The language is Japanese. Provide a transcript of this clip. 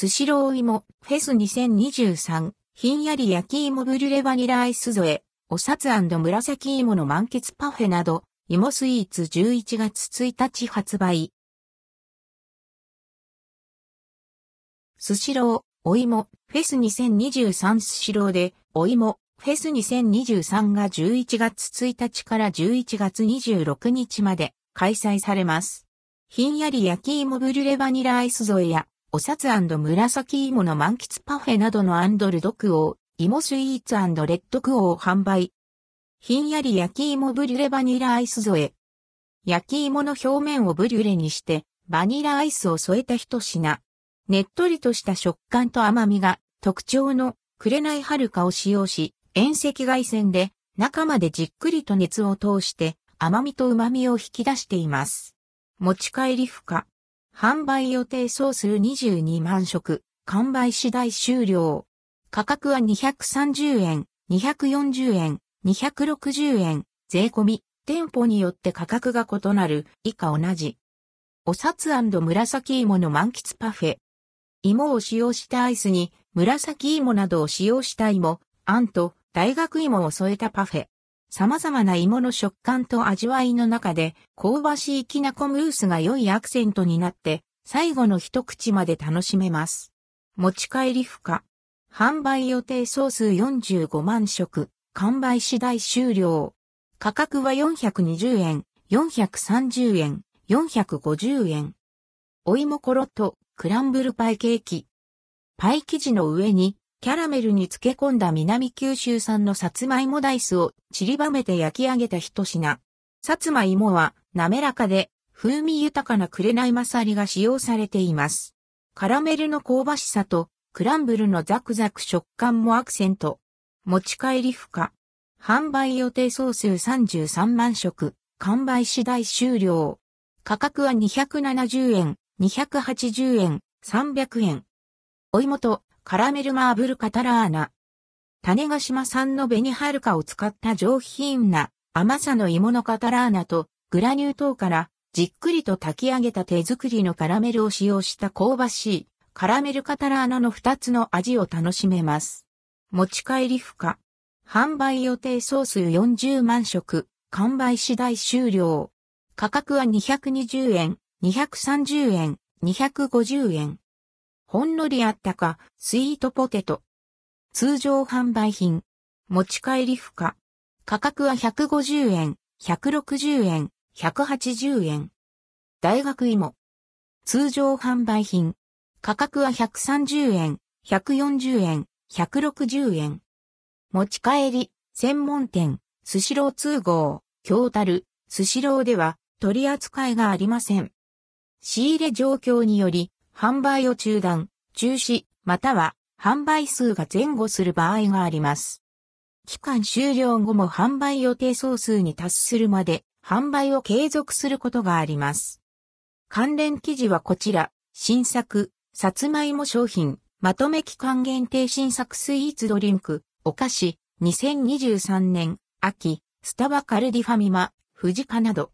スシロー芋、フェス2023、ひんやり焼き芋ブリュレバニラアイス添え、お札紫芋の満喫パフェなど、芋スイーツ11月1日発売。スシロー、お芋、フェス2023スシローで、お芋、フェス2023が11月1日から11月26日まで開催されます。ひんやり焼き芋ブリュレバニラアイス添えや、お札紫芋の満喫パフェなどのアンドルドクオー、芋スイーツレッドクオー販売。ひんやり焼き芋ブリュレバニラアイス添え。焼き芋の表面をブリュレにして、バニラアイスを添えた一品。ねっとりとした食感と甘みが特徴の紅はるかを使用し、遠赤外線で中までじっくりと熱を通して甘みと旨みを引き出しています。持ち帰り不可。販売予定総数22万食、完売次第終了。価格は230円、240円、260円、税込み、店舗によって価格が異なる、以下同じ。お札紫芋の満喫パフェ。芋を使用したアイスに、紫芋などを使用した芋、あんと大学芋を添えたパフェ。様々な芋の食感と味わいの中で、香ばしいきなこムースが良いアクセントになって、最後の一口まで楽しめます。持ち帰り不可。販売予定総数45万食。完売次第終了。価格は420円、430円、450円。お芋コロッとクランブルパイケーキ。パイ生地の上にキャラメルに漬け込んだ南九州産のさつまいもダイスを散りばめて焼き上げた一品。さつまいもは滑らかで風味豊かな紅まさりが使用されています。カラメルの香ばしさとクランブルのザクザク食感もアクセント。持ち帰り不可。販売予定総数33万食。完売次第終了。価格は270円、280円、300円。お芋とカラメルマーブルカタラーナ。種ヶ島産の紅はるかを使った上品な甘さの芋のカタラーナとグラニュー糖からじっくりと炊き上げた手作りのカラメルを使用した香ばしいカラメルカタラーナの2つの味を楽しめます。持ち帰り不可。販売予定総数40万食。完売次第終了。価格は220円、230円、250円。ほんのりあったか、スイートポテト。通常販売品。持ち帰り不可。価格は150円、160円、180円。大学芋。通常販売品。価格は130円、140円、160円。持ち帰り、専門店、スシロー通号、京樽、スシローでは取り扱いがありません。仕入れ状況により、販売を中断、中止、または販売数が前後する場合があります。期間終了後も販売予定総数に達するまで販売を継続することがあります。関連記事はこちら、新作、さつまいも商品、まとめ期間限定新作スイーツドリンク、お菓子、2023年、秋、スタバカルディファミマ、富士カなど。